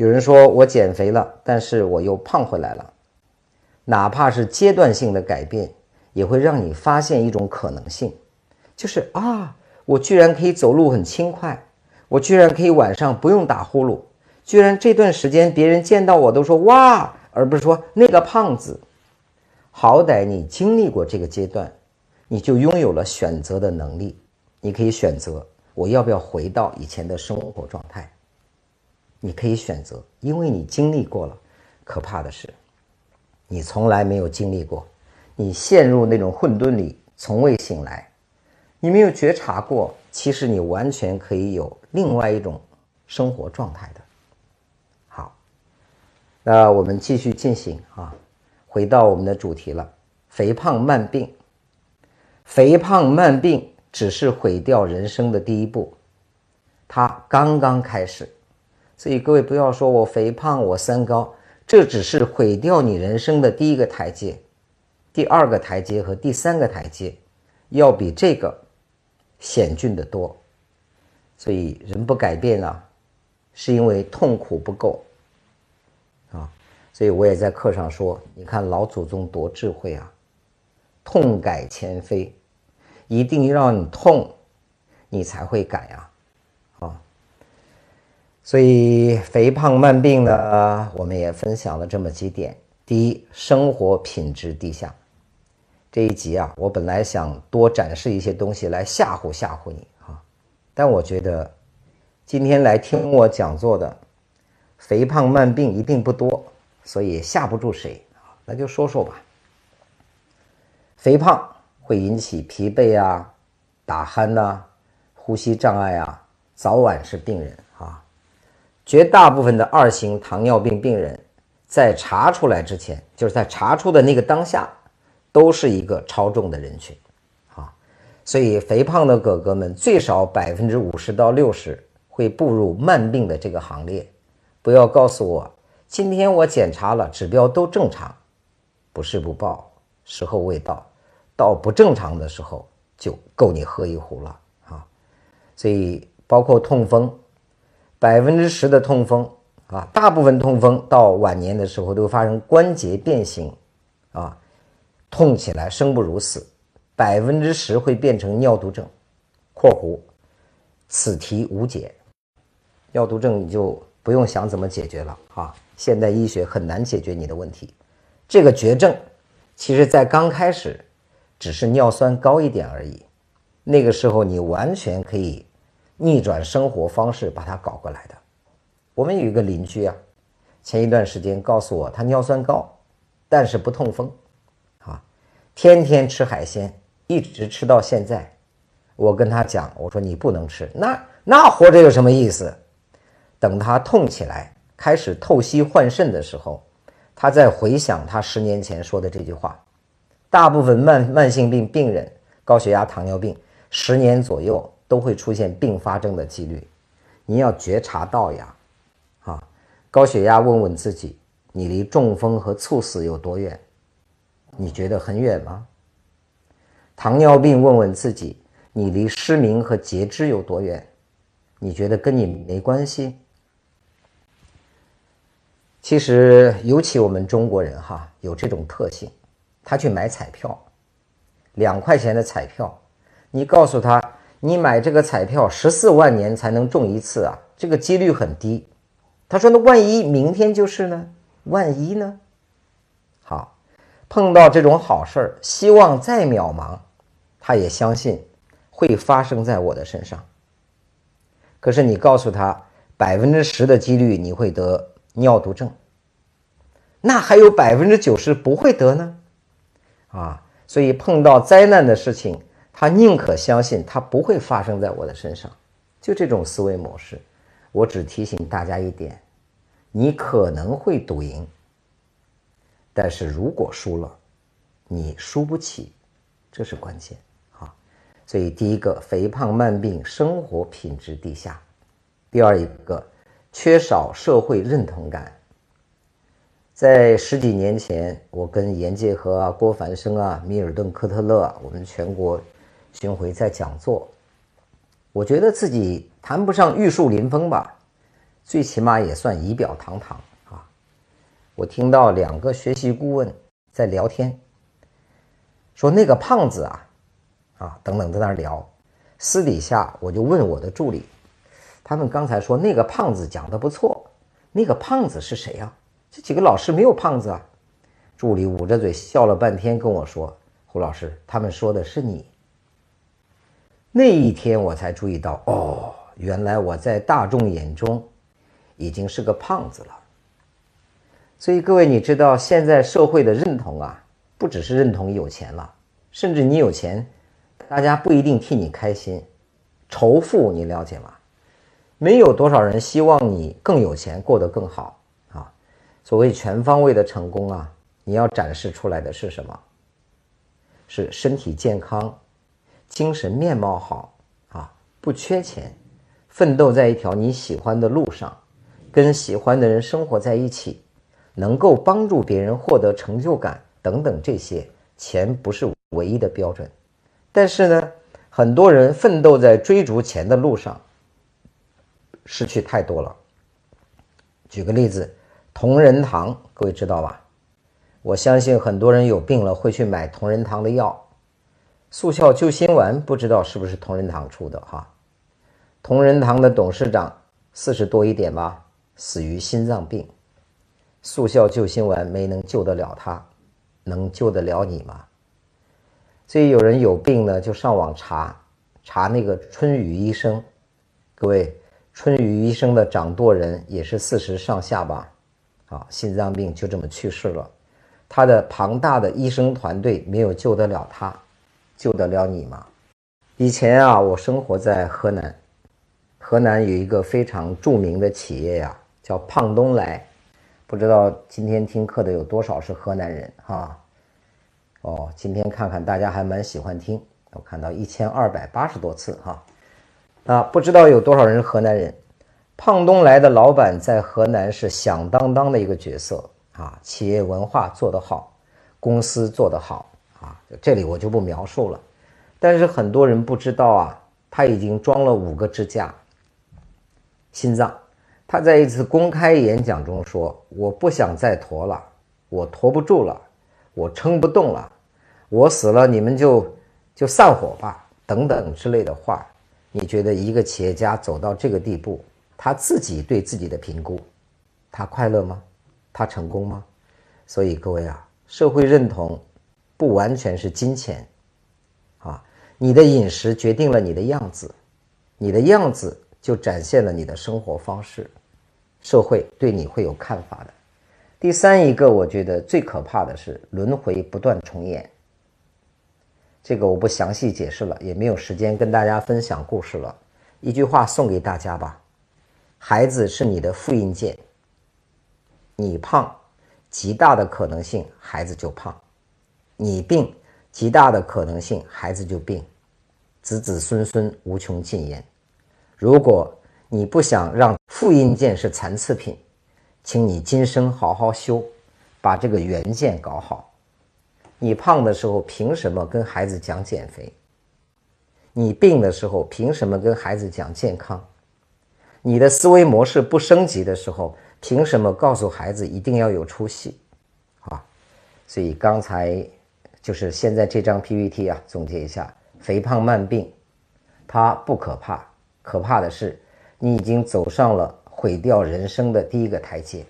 有人说我减肥了，但是我又胖回来了。哪怕是阶段性的改变，也会让你发现一种可能性，就是啊，我居然可以走路很轻快，我居然可以晚上不用打呼噜，居然这段时间别人见到我都说哇，而不是说那个胖子。好歹你经历过这个阶段，你就拥有了选择的能力，你可以选择我要不要回到以前的生活状态。你可以选择，因为你经历过了。可怕的是，你从来没有经历过，你陷入那种混沌里，从未醒来。你没有觉察过，其实你完全可以有另外一种生活状态的。好，那我们继续进行啊，回到我们的主题了：肥胖慢病。肥胖慢病只是毁掉人生的第一步，它刚刚开始。所以各位不要说我肥胖，我三高，这只是毁掉你人生的第一个台阶，第二个台阶和第三个台阶，要比这个险峻的多。所以人不改变啊，是因为痛苦不够啊。所以我也在课上说，你看老祖宗多智慧啊，痛改前非，一定让你痛，你才会改呀。所以肥胖慢病呢，我们也分享了这么几点。第一，生活品质低下。这一集啊，我本来想多展示一些东西来吓唬吓唬你啊，但我觉得今天来听我讲座的肥胖慢病一定不多，所以吓不住谁啊。那就说说吧。肥胖会引起疲惫啊、打鼾呐、呼吸障碍啊，早晚是病人啊。绝大部分的二型糖尿病病人，在查出来之前，就是在查出的那个当下，都是一个超重的人群，啊，所以肥胖的哥哥们最少百分之五十到六十会步入慢病的这个行列。不要告诉我，今天我检查了，指标都正常，不是不报，时候未到，到不正常的时候就够你喝一壶了啊。所以包括痛风。百分之十的痛风啊，大部分痛风到晚年的时候都发生关节变形，啊，痛起来生不如死。百分之十会变成尿毒症（括弧此题无解）。尿毒症你就不用想怎么解决了啊，现代医学很难解决你的问题。这个绝症，其实在刚开始只是尿酸高一点而已，那个时候你完全可以。逆转生活方式把它搞过来的。我们有一个邻居啊，前一段时间告诉我他尿酸高，但是不痛风，啊，天天吃海鲜，一直吃到现在。我跟他讲，我说你不能吃，那那活着有什么意思？等他痛起来，开始透析换肾的时候，他在回想他十年前说的这句话。大部分慢慢性病病人，高血压、糖尿病，十年左右。都会出现并发症的几率，你要觉察到呀，啊，高血压问问自己，你离中风和猝死有多远？你觉得很远吗？糖尿病问问自己，你离失明和截肢有多远？你觉得跟你没关系？其实，尤其我们中国人哈，有这种特性，他去买彩票，两块钱的彩票，你告诉他。你买这个彩票十四万年才能中一次啊，这个几率很低。他说：“那万一明天就是呢？万一呢？”好，碰到这种好事儿，希望再渺茫，他也相信会发生在我的身上。可是你告诉他百分之十的几率你会得尿毒症，那还有百分之九十不会得呢？啊，所以碰到灾难的事情。他宁可相信它不会发生在我的身上，就这种思维模式。我只提醒大家一点：你可能会赌赢，但是如果输了，你输不起，这是关键啊。所以，第一个，肥胖慢病，生活品质低下；第二一个，缺少社会认同感。在十几年前，我跟严介和啊、郭凡生啊、米尔顿·科特勒啊，我们全国。巡回在讲座，我觉得自己谈不上玉树临风吧，最起码也算仪表堂堂啊。我听到两个学习顾问在聊天，说那个胖子啊，啊等等在那聊。私底下我就问我的助理，他们刚才说那个胖子讲的不错，那个胖子是谁呀？这几个老师没有胖子啊。助理捂着嘴笑了半天，跟我说：“胡老师，他们说的是你。”那一天我才注意到，哦，原来我在大众眼中已经是个胖子了。所以各位，你知道现在社会的认同啊，不只是认同有钱了，甚至你有钱，大家不一定替你开心。仇富，你了解吗？没有多少人希望你更有钱，过得更好啊。所谓全方位的成功啊。你要展示出来的是什么？是身体健康、精神面貌好啊，不缺钱，奋斗在一条你喜欢的路上，跟喜欢的人生活在一起，能够帮助别人获得成就感等等这些。钱不是唯一的标准，但是呢，很多人奋斗在追逐钱的路上，失去太多了。举个例子，同仁堂，各位知道吧？我相信很多人有病了会去买同仁堂的药，速效救心丸不知道是不是同仁堂出的哈？同仁堂的董事长四十多一点吧，死于心脏病，速效救心丸没能救得了他，能救得了你吗？所以有人有病呢，就上网查查那个春雨医生，各位，春雨医生的掌舵人也是四十上下吧？啊，心脏病就这么去世了。他的庞大的医生团队没有救得了他，救得了你吗？以前啊，我生活在河南，河南有一个非常著名的企业呀，叫胖东来。不知道今天听课的有多少是河南人哈？哦，今天看看大家还蛮喜欢听，我看到一千二百八十多次哈。啊，不知道有多少人是河南人？胖东来的老板在河南是响当当的一个角色。啊，企业文化做得好，公司做得好，这里我就不描述了。但是很多人不知道啊，他已经装了五个支架。心脏，他在一次公开演讲中说：“我不想再驮了，我驮不住了，我撑不动了，我死了，你们就就散伙吧，等等之类的话。”你觉得一个企业家走到这个地步，他自己对自己的评估，他快乐吗？他成功吗？所以各位啊，社会认同不完全是金钱啊。你的饮食决定了你的样子，你的样子就展现了你的生活方式，社会对你会有看法的。第三一个，我觉得最可怕的是轮回不断重演。这个我不详细解释了，也没有时间跟大家分享故事了。一句话送给大家吧：孩子是你的复印件。你胖，极大的可能性孩子就胖；你病，极大的可能性孩子就病，子子孙孙无穷尽焉。如果你不想让复印件是残次品，请你今生好好修，把这个原件搞好。你胖的时候，凭什么跟孩子讲减肥？你病的时候，凭什么跟孩子讲健康？你的思维模式不升级的时候？凭什么告诉孩子一定要有出息？啊，所以刚才就是现在这张 PPT 啊，总结一下：肥胖慢病，它不可怕，可怕的是你已经走上了毁掉人生的第一个台阶。